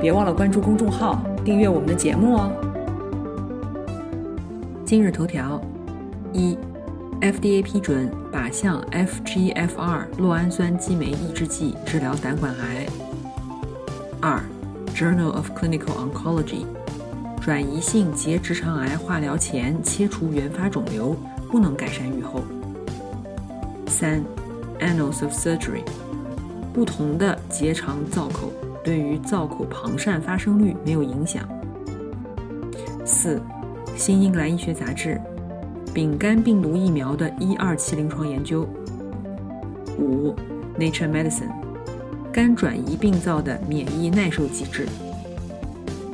别忘了关注公众号，订阅我们的节目哦。今日头条：一，FDA 批准靶向 FGFR 酪氨酸激酶抑制剂治疗胆管癌。二，Journal of Clinical Oncology，转移性结直肠癌化疗前切除原发肿瘤不能改善预后。三，Annals of Surgery，不同的结肠造口。对于造口旁疝发生率没有影响。四，《新英格兰医学杂志》丙肝病毒疫苗的一二期临床研究。五，《Nature Medicine》肝转移病灶的免疫耐受机制。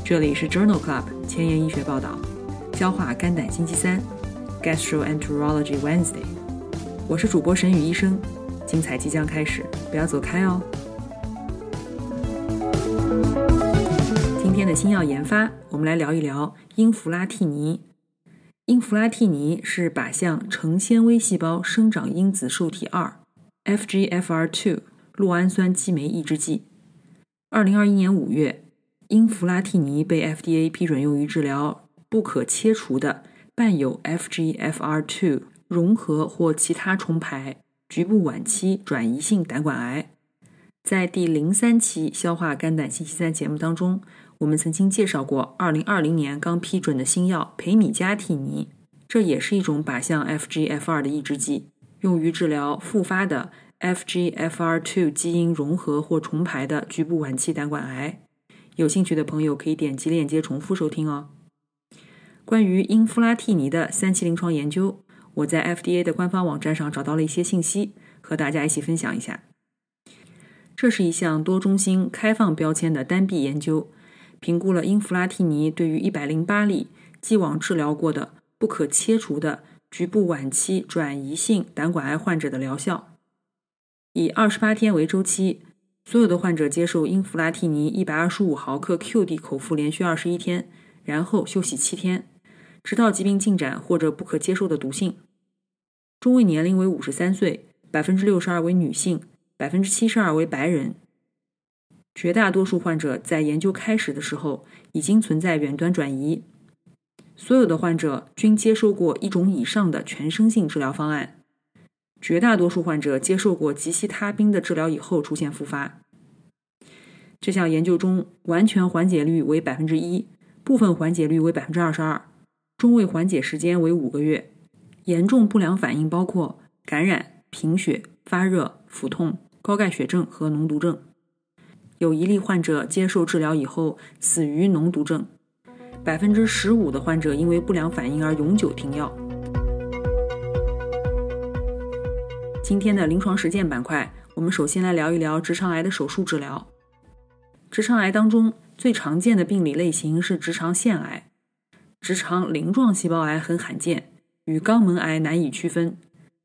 这里是 Journal Club 前沿医学报道，消化肝胆星期三，Gastroenterology Wednesday。我是主播沈宇医生，精彩即将开始，不要走开哦。天的新药研发，我们来聊一聊英弗拉替尼。英弗拉替尼是靶向成纤维细胞生长因子受体二 （FGFR2） 酪氨酸激酶抑制剂。二零二一年五月，英弗拉替尼被 FDA 批准用于治疗不可切除的伴有 FGFR2 融合或其他重排局部晚期转移性胆管癌。在第零三期消化肝胆星期三节目当中。我们曾经介绍过，二零二零年刚批准的新药培米加替尼，这也是一种靶向 FGFR 的抑制剂，用于治疗复发的 FGFR2 基因融合或重排的局部晚期胆管癌。有兴趣的朋友可以点击链接重复收听哦。关于英夫拉替尼的三期临床研究，我在 FDA 的官方网站上找到了一些信息，和大家一起分享一下。这是一项多中心开放标签的单臂研究。评估了英弗拉替尼对于一百零八例既往治疗过的不可切除的局部晚期转移性胆管癌患者的疗效。以二十八天为周期，所有的患者接受英弗拉替尼一百二十五毫克 QD 口服，连续二十一天，然后休息七天，直到疾病进展或者不可接受的毒性。中位年龄为五十三岁，百分之六十二为女性，百分之七十二为白人。绝大多数患者在研究开始的时候已经存在远端转移，所有的患者均接受过一种以上的全身性治疗方案，绝大多数患者接受过吉西他滨的治疗以后出现复发。这项研究中，完全缓解率为百分之一，部分缓解率为百分之二十二，中位缓解时间为五个月。严重不良反应包括感染、贫血、发热、腹痛、高钙血症和脓毒症。有一例患者接受治疗以后死于脓毒症，百分之十五的患者因为不良反应而永久停药。今天的临床实践板块，我们首先来聊一聊直肠癌的手术治疗。直肠癌当中最常见的病理类型是直肠腺癌，直肠鳞状细胞癌很罕见，与肛门癌难以区分，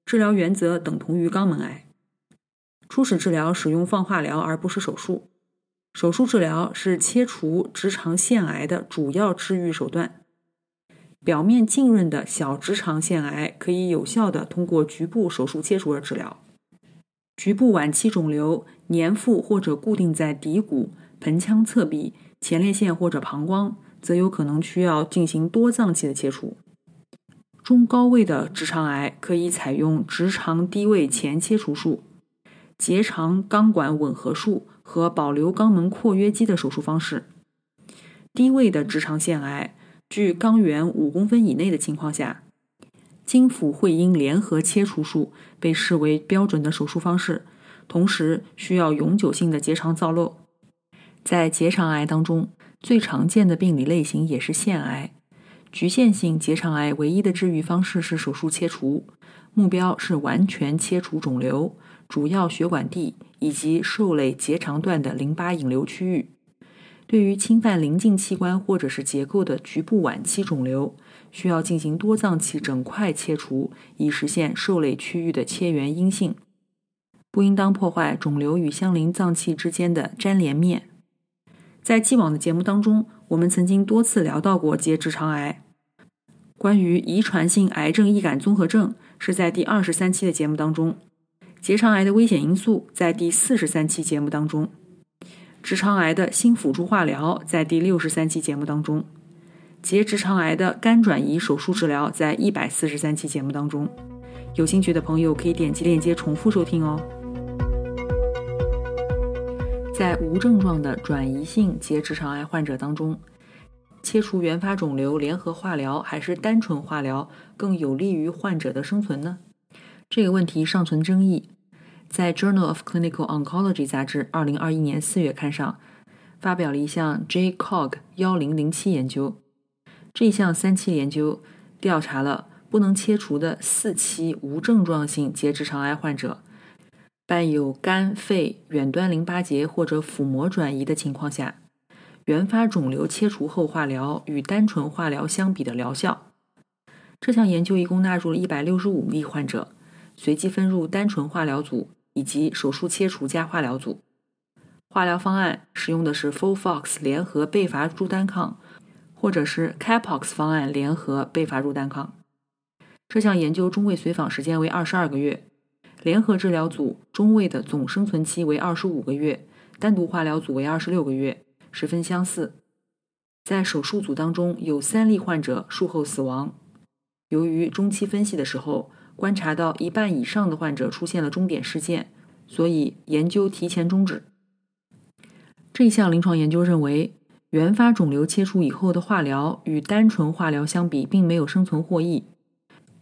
治疗原则等同于肛门癌。初始治疗使用放化疗而不是手术。手术治疗是切除直肠腺癌的主要治愈手段。表面浸润的小直肠腺癌可以有效的通过局部手术切除而治疗。局部晚期肿瘤粘附或者固定在骶骨、盆腔侧壁、前列腺或者膀胱，则有可能需要进行多脏器的切除。中高位的直肠癌可以采用直肠低位前切除术。结肠肛管吻合术和保留肛门括约肌的手术方式。低位的直肠腺癌，距肛缘五公分以内的情况下，经腹会阴联合切除术被视为标准的手术方式，同时需要永久性的结肠造瘘。在结肠癌当中，最常见的病理类型也是腺癌。局限性结肠癌唯一的治愈方式是手术切除，目标是完全切除肿瘤。主要血管壁以及受累结肠段的淋巴引流区域，对于侵犯邻近器官或者是结构的局部晚期肿瘤，需要进行多脏器整块切除，以实现受累区域的切缘阴性。不应当破坏肿瘤与相邻脏器之间的粘连面。在既往的节目当中，我们曾经多次聊到过结直肠癌。关于遗传性癌症易感综合症是在第二十三期的节目当中，结肠癌的危险因素在第四十三期节目当中。直肠癌的新辅助化疗在第六十三期节目当中，结直肠癌的肝转移手术治疗在一百四十三期节目当中，有兴趣的朋友可以点击链接重复收听哦。在无症状的转移性结直肠癌患者当中，切除原发肿瘤联合化疗还是单纯化疗更有利于患者的生存呢？这个问题尚存争议。在《Journal of Clinical Oncology》杂志二零二一年四月刊上，发表了一项 J-COG 幺零零七研究。这项三期研究调查了不能切除的四期无症状性结直肠癌患者，伴有肝、肺、远端淋巴结或者腹膜转移的情况下，原发肿瘤切除后化疗与单纯化疗相比的疗效。这项研究一共纳入了一百六十五例患者，随机分入单纯化疗组。以及手术切除加化疗组，化疗方案使用的是 FOLFOX 联合贝伐珠单抗，或者是 CAPOX 方案联合贝伐珠单抗。这项研究中位随访时间为二十二个月，联合治疗组中位的总生存期为二十五个月，单独化疗组为二十六个月，十分相似。在手术组当中有三例患者术后死亡，由于中期分析的时候。观察到一半以上的患者出现了终点事件，所以研究提前终止。这项临床研究认为，原发肿瘤切除以后的化疗与单纯化疗相比，并没有生存获益。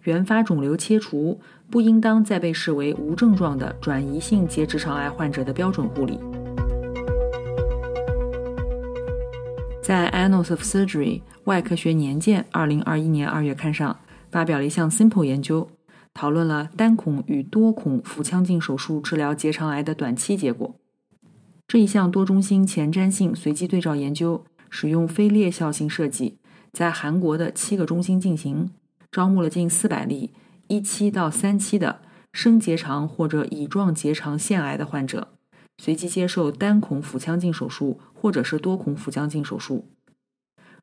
原发肿瘤切除不应当再被视为无症状的转移性结直肠癌患者的标准护理。在《Annals of Surgery》外科学年鉴二零二一年二月刊上发表了一项 Simple 研究。讨论了单孔与多孔腹腔镜手术治疗结肠癌的短期结果。这一项多中心前瞻性随机对照研究使用非裂效性设计，在韩国的七个中心进行，招募了近四百例一期到三期的升结肠或者乙状结肠腺癌的患者，随机接受单孔腹腔镜手术或者是多孔腹腔镜手术。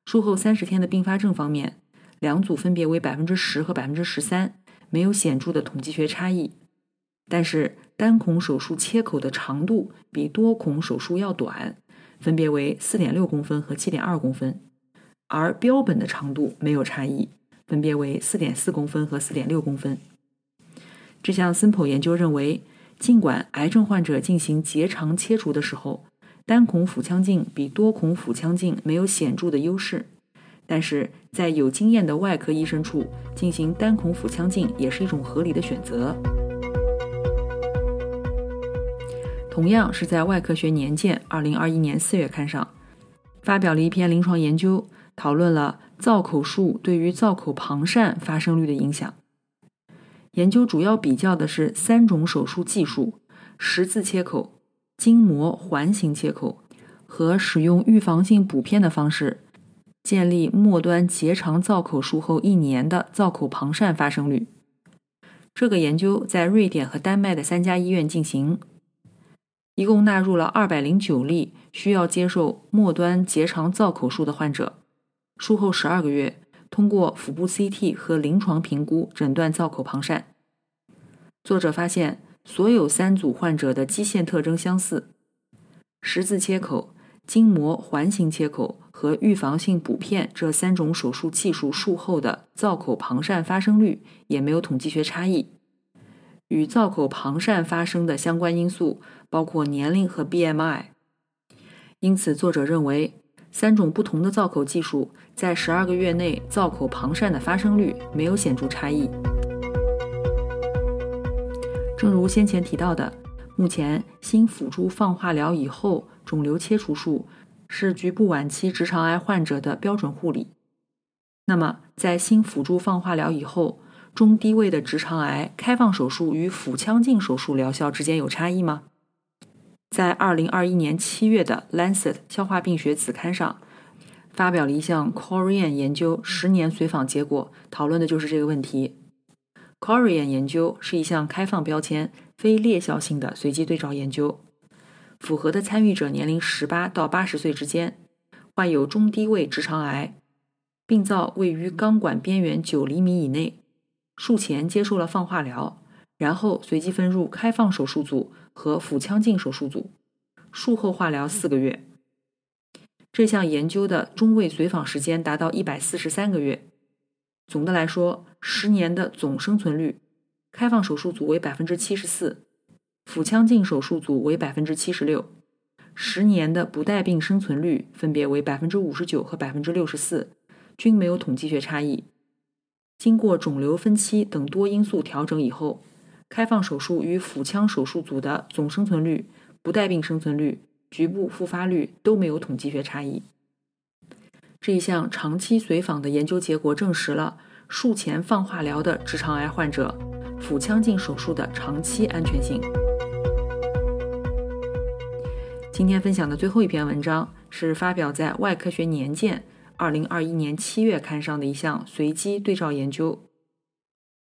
术后三十天的并发症方面，两组分别为百分之十和百分之十三。没有显著的统计学差异，但是单孔手术切口的长度比多孔手术要短，分别为四点六公分和七点二公分，而标本的长度没有差异，分别为四点四公分和四点六公分。这项 Simple 研究认为，尽管癌症患者进行结肠切除的时候，单孔腹腔镜比多孔腹腔镜没有显著的优势。但是在有经验的外科医生处进行单孔腹腔镜也是一种合理的选择。同样是在《外科学年鉴》二零二一年四月刊上发表了一篇临床研究，讨论了造口术对于造口旁疝发生率的影响。研究主要比较的是三种手术技术：十字切口、筋膜环形切口和使用预防性补片的方式。建立末端结肠造口术后一年的造口旁疝发生率。这个研究在瑞典和丹麦的三家医院进行，一共纳入了二百零九例需要接受末端结肠造口术的患者。术后十二个月，通过腹部 CT 和临床评估诊断造口旁疝。作者发现，所有三组患者的基线特征相似，十字切口。筋膜环形切口和预防性补片这三种手术技术术后的造口旁疝发生率也没有统计学差异。与造口旁疝发生的相关因素包括年龄和 BMI。因此，作者认为三种不同的造口技术在十二个月内造口旁疝的发生率没有显著差异。正如先前提到的，目前新辅助放化疗以后。肿瘤切除术是局部晚期直肠癌患者的标准护理。那么，在新辅助放化疗以后，中低位的直肠癌开放手术与腹腔镜手术疗效之间有差异吗？在二零二一年七月的《Lancet 消化病学》子刊上，发表了一项 Korean 研究十年随访结果，讨论的就是这个问题。Korean 研究是一项开放标签、非裂效性的随机对照研究，符合的参与者年龄十八到八十岁之间，患有中低位直肠癌，病灶位于肛管边缘九厘米以内，术前接受了放化疗。然后随机分入开放手术组和腹腔镜手术组，术后化疗四个月。这项研究的中位随访时间达到一百四十三个月。总的来说，十年的总生存率，开放手术组为百分之七十四，腹腔镜手术组为百分之七十六。十年的不带病生存率分别为百分之五十九和百分之六十四，均没有统计学差异。经过肿瘤分期等多因素调整以后。开放手术与腹腔手术组的总生存率、不带病生存率、局部复发率都没有统计学差异。这一项长期随访的研究结果证实了术前放化疗的直肠癌患者腹腔镜手术的长期安全性。今天分享的最后一篇文章是发表在《外科学年鉴》二零二一年七月刊上的一项随机对照研究。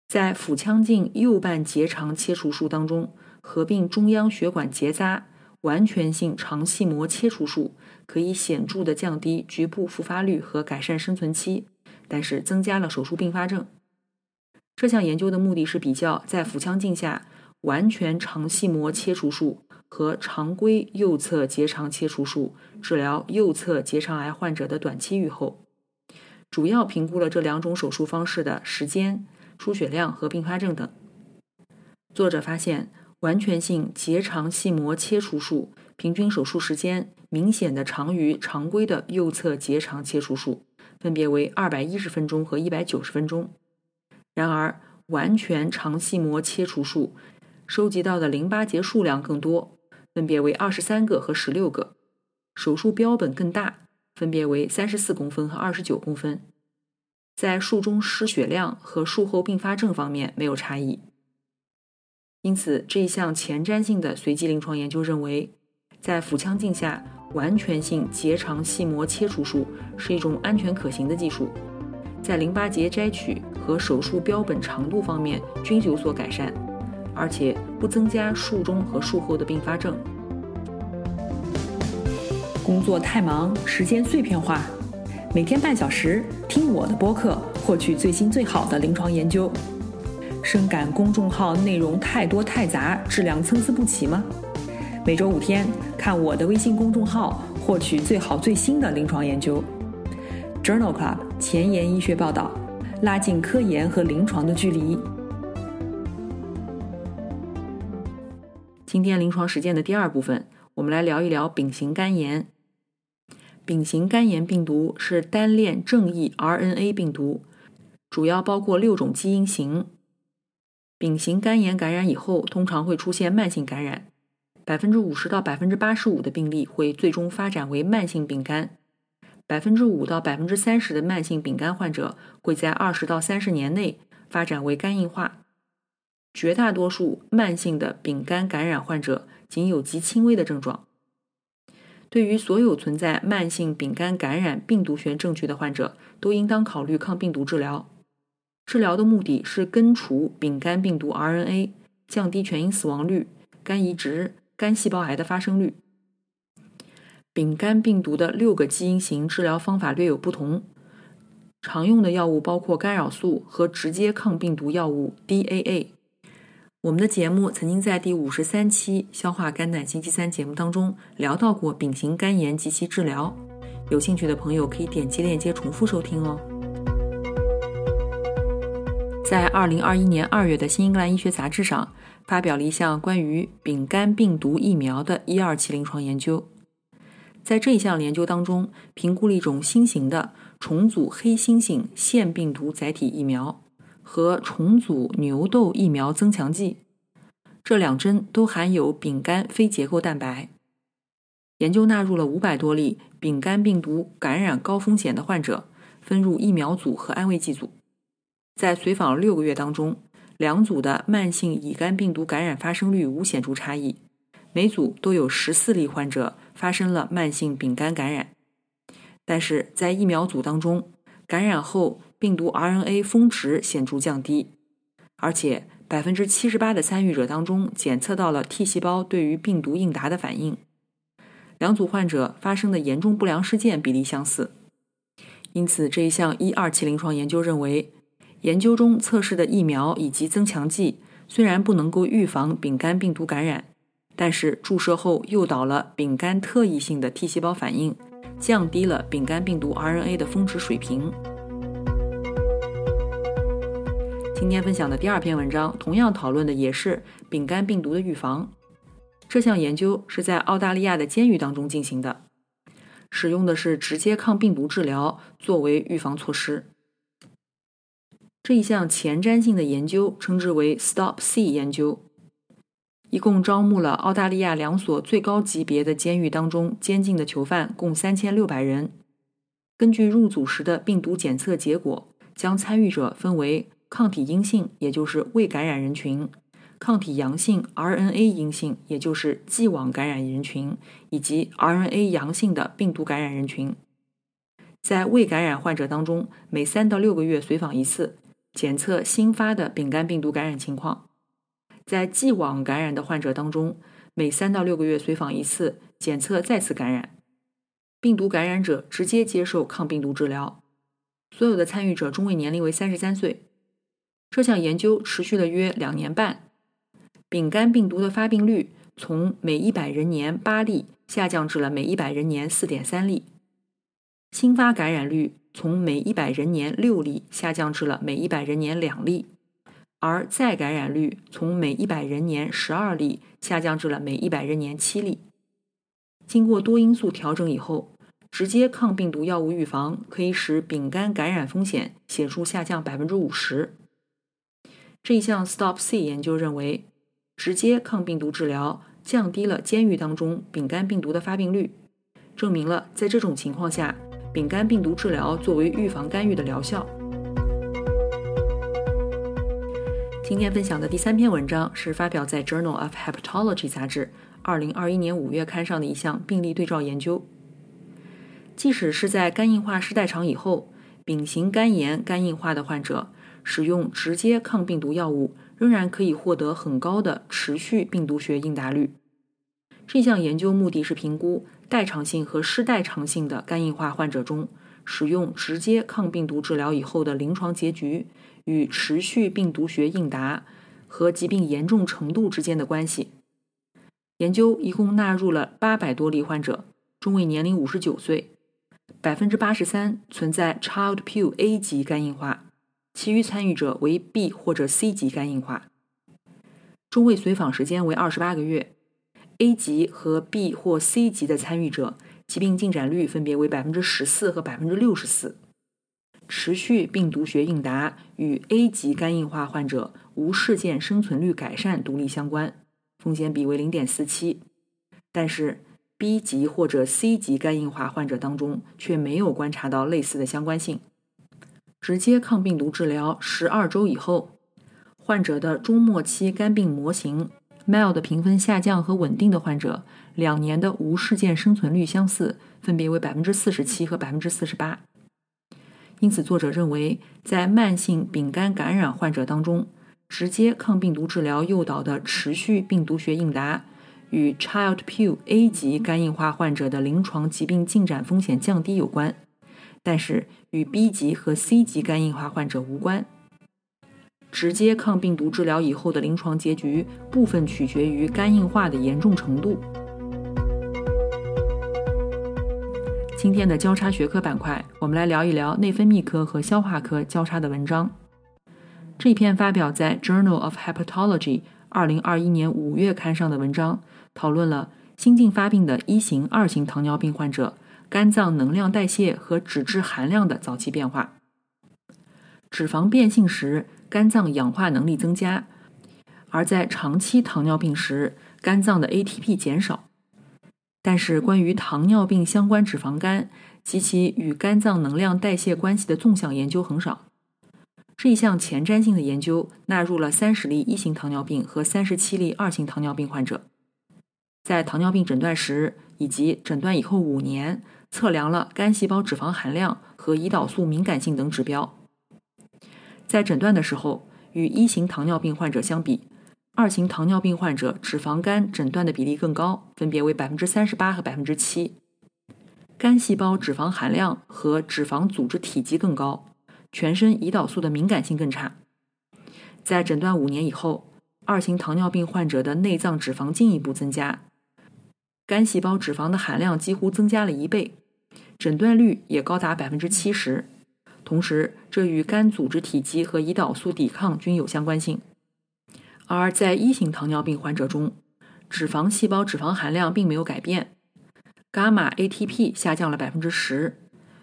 在腹腔镜右半结肠切除术当中，合并中央血管结扎完全性肠系膜切除术，可以显著的降低局部复发率和改善生存期，但是增加了手术并发症。这项研究的目的是比较在腹腔镜下完全肠系膜切除术和常规右侧结肠切除术治疗右侧结肠癌患者的短期预后，主要评估了这两种手术方式的时间。出血量和并发症等。作者发现，完全性结肠系膜切除术平均手术时间明显的长于常规的右侧结肠切除术，分别为二百一十分钟和一百九十分钟。然而，完全肠系膜切除术收集到的淋巴结数量更多，分别为二十三个和十六个，手术标本更大，分别为三十四公分和二十九公分。在术中失血量和术后并发症方面没有差异，因此这一项前瞻性的随机临床研究认为，在腹腔镜下完全性结肠系膜切除术是一种安全可行的技术，在淋巴结摘取和手术标本长度方面均有所改善，而且不增加术中和术后的并发症。工作太忙，时间碎片化。每天半小时听我的播客，获取最新最好的临床研究。深感公众号内容太多太杂，质量参差不齐吗？每周五天看我的微信公众号，获取最好最新的临床研究。Journal Club 前沿医学报道，拉近科研和临床的距离。今天临床实践的第二部分，我们来聊一聊丙型肝炎。丙型肝炎病毒是单链正异 RNA 病毒，主要包括六种基因型。丙型肝炎感染以后，通常会出现慢性感染，百分之五十到百分之八十五的病例会最终发展为慢性丙肝，百分之五到百分之三十的慢性丙肝患者会在二十到三十年内发展为肝硬化。绝大多数慢性的丙肝感染患者仅有极轻微的症状。对于所有存在慢性丙肝感染病毒学证据的患者，都应当考虑抗病毒治疗。治疗的目的是根除丙肝病毒 RNA，降低全因死亡率、肝移植、肝细胞癌的发生率。丙肝病毒的六个基因型治疗方法略有不同，常用的药物包括干扰素和直接抗病毒药物 DAA。我们的节目曾经在第五十三期消化肝胆星期三节目当中聊到过丙型肝炎及其治疗，有兴趣的朋友可以点击链接重复收听哦。在二零二一年二月的《新英格兰医学杂志》上发表了一项关于丙肝病毒疫苗的一二期临床研究，在这一项研究当中，评估了一种新型的重组黑猩猩腺病毒载体疫苗。和重组牛痘疫苗增强剂，这两针都含有丙肝非结构蛋白。研究纳入了五百多例丙肝病毒感染高风险的患者，分入疫苗组和安慰剂组。在随访六个月当中，两组的慢性乙肝病毒感染发生率无显著差异，每组都有十四例患者发生了慢性丙肝感染，但是在疫苗组当中，感染后病毒 RNA 峰值显著降低，而且百分之七十八的参与者当中检测到了 T 细胞对于病毒应答的反应。两组患者发生的严重不良事件比例相似，因此这一项一二期临床研究认为，研究中测试的疫苗以及增强剂虽然不能够预防丙肝病毒感染。但是注射后诱导了丙肝特异性的 T 细胞反应，降低了丙肝病毒 RNA 的峰值水平。今天分享的第二篇文章，同样讨论的也是丙肝病毒的预防。这项研究是在澳大利亚的监狱当中进行的，使用的是直接抗病毒治疗作为预防措施。这一项前瞻性的研究称之为 STOP-C 研究。一共招募了澳大利亚两所最高级别的监狱当中监禁的囚犯，共三千六百人。根据入组时的病毒检测结果，将参与者分为抗体阴性，也就是未感染人群；抗体阳性 （RNA 阴性），也就是既往感染人群，以及 RNA 阳性的病毒感染人群。在未感染患者当中，每三到六个月随访一次，检测新发的丙肝病毒感染情况。在既往感染的患者当中，每三到六个月随访一次，检测再次感染。病毒感染者直接接受抗病毒治疗。所有的参与者中位年龄为三十三岁。这项研究持续了约两年半。丙肝病毒的发病率从每一百人年八例下降至了每一百人年四点三例。新发感染率从每一百人年六例下降至了每一百人年两例。而再感染率从每一百人年十二例下降至了每一百人年七例。经过多因素调整以后，直接抗病毒药物预防可以使丙肝感染风险显著下降百分之五十。这一项 STOP-C 研究认为，直接抗病毒治疗降低了监狱当中丙肝病毒的发病率，证明了在这种情况下，丙肝病毒治疗作为预防干预的疗效。今天分享的第三篇文章是发表在《Journal of Hepatology》杂志二零二一年五月刊上的一项病例对照研究。即使是在肝硬化失代偿以后，丙型肝炎肝硬化的患者使用直接抗病毒药物，仍然可以获得很高的持续病毒学应答率。这项研究目的是评估代偿性和失代偿性的肝硬化患者中使用直接抗病毒治疗以后的临床结局。与持续病毒学应答和疾病严重程度之间的关系。研究一共纳入了八百多例患者，中位年龄五十九岁，百分之八十三存在 Child-Pugh A 级肝硬化，其余参与者为 B 或者 C 级肝硬化。中位随访时间为二十八个月。A 级和 B 或 C 级的参与者疾病进展率分别为百分之十四和百分之六十四。持续病毒学应答与 A 级肝硬化患者无事件生存率改善独立相关，风险比为零点四七。但是 B 级或者 C 级肝硬化患者当中却没有观察到类似的相关性。直接抗病毒治疗十二周以后，患者的中末期肝病模型 MELD 评分下降和稳定的患者，两年的无事件生存率相似，分别为百分之四十七和百分之四十八。因此，作者认为，在慢性丙肝感染患者当中，直接抗病毒治疗诱导的持续病毒学应答与 Child p u A 级肝硬化患者的临床疾病进展风险降低有关，但是与 B 级和 C 级肝硬化患者无关。直接抗病毒治疗以后的临床结局部分取决于肝硬化的严重程度。今天的交叉学科板块，我们来聊一聊内分泌科和消化科交叉的文章。这篇发表在《Journal of Hepatology》二零二一年五月刊上的文章，讨论了新近发病的一型、二型糖尿病患者肝脏能量代谢和脂质含量的早期变化。脂肪变性时，肝脏氧化能力增加；而在长期糖尿病时，肝脏的 ATP 减少。但是，关于糖尿病相关脂肪肝及其与肝脏能量代谢关系的纵向研究很少。这一项前瞻性的研究纳入了三十例一型糖尿病和三十七例二型糖尿病患者。在糖尿病诊断时以及诊断以后五年，测量了肝细胞脂肪含量和胰岛素敏感性等指标。在诊断的时候，与一型糖尿病患者相比，二型糖尿病患者脂肪肝诊断的比例更高，分别为百分之三十八和百分之七。肝细胞脂肪含量和脂肪组织体积更高，全身胰岛素的敏感性更差。在诊断五年以后，二型糖尿病患者的内脏脂肪进一步增加，肝细胞脂肪的含量几乎增加了一倍，诊断率也高达百分之七十。同时，这与肝组织体积和胰岛素抵抗均有相关性。而在一型糖尿病患者中，脂肪细胞脂肪含量并没有改变。伽马 ATP 下降了百分之十，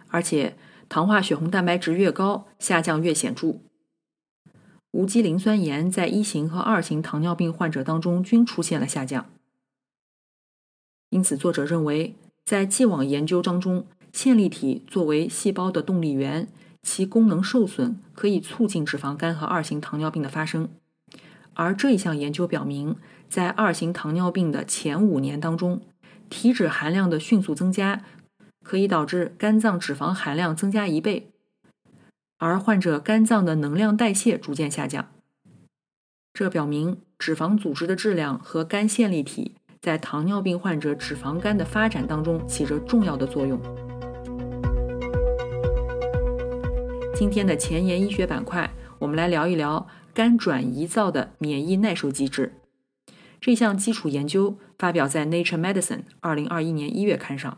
而且糖化血红蛋白值越高，下降越显著。无机磷酸盐在一型和二型糖尿病患者当中均出现了下降。因此，作者认为，在既往研究当中，线粒体作为细胞的动力源，其功能受损可以促进脂肪肝和二型糖尿病的发生。而这一项研究表明，在二型糖尿病的前五年当中，体脂含量的迅速增加，可以导致肝脏脂肪含量增加一倍，而患者肝脏的能量代谢逐渐下降。这表明脂肪组织的质量和肝线粒体在糖尿病患者脂肪肝的发展当中起着重要的作用。今天的前沿医学板块，我们来聊一聊肝转移灶的免疫耐受机制。这项基础研究发表在《Nature Medicine》二零二一年一月刊上。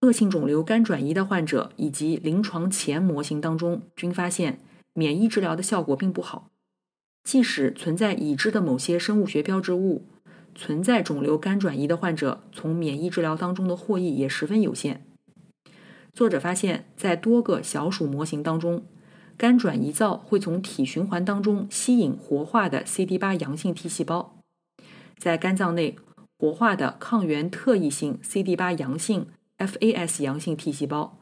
恶性肿瘤肝转移的患者以及临床前模型当中均发现，免疫治疗的效果并不好。即使存在已知的某些生物学标志物，存在肿瘤肝转移的患者从免疫治疗当中的获益也十分有限。作者发现，在多个小鼠模型当中。肝转移灶会从体循环当中吸引活化的 CD8 阳性 T 细胞，在肝脏内活化的抗原特异性 CD8 阳性 FAS 阳性 T 细胞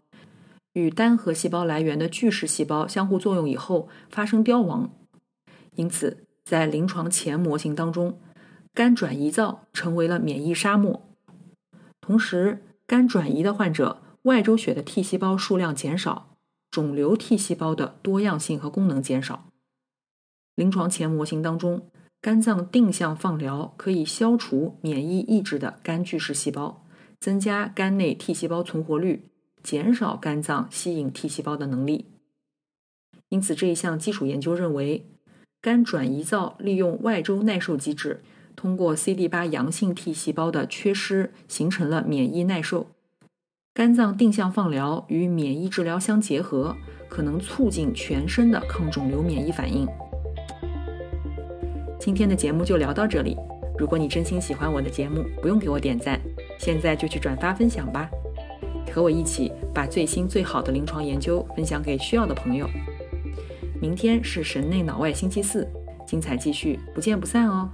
与单核细胞来源的巨噬细胞相互作用以后发生凋亡，因此在临床前模型当中，肝转移灶成为了免疫沙漠。同时，肝转移的患者外周血的 T 细胞数量减少。肿瘤 T 细胞的多样性和功能减少。临床前模型当中，肝脏定向放疗可以消除免疫抑制的肝巨噬细胞，增加肝内 T 细胞存活率，减少肝脏吸引 T 细胞的能力。因此，这一项基础研究认为，肝转移灶利用外周耐受机制，通过 CD8 阳性 T 细胞的缺失，形成了免疫耐受。肝脏定向放疗与免疫治疗相结合，可能促进全身的抗肿瘤免疫反应。今天的节目就聊到这里。如果你真心喜欢我的节目，不用给我点赞，现在就去转发分享吧，和我一起把最新最好的临床研究分享给需要的朋友。明天是神内脑外星期四，精彩继续，不见不散哦。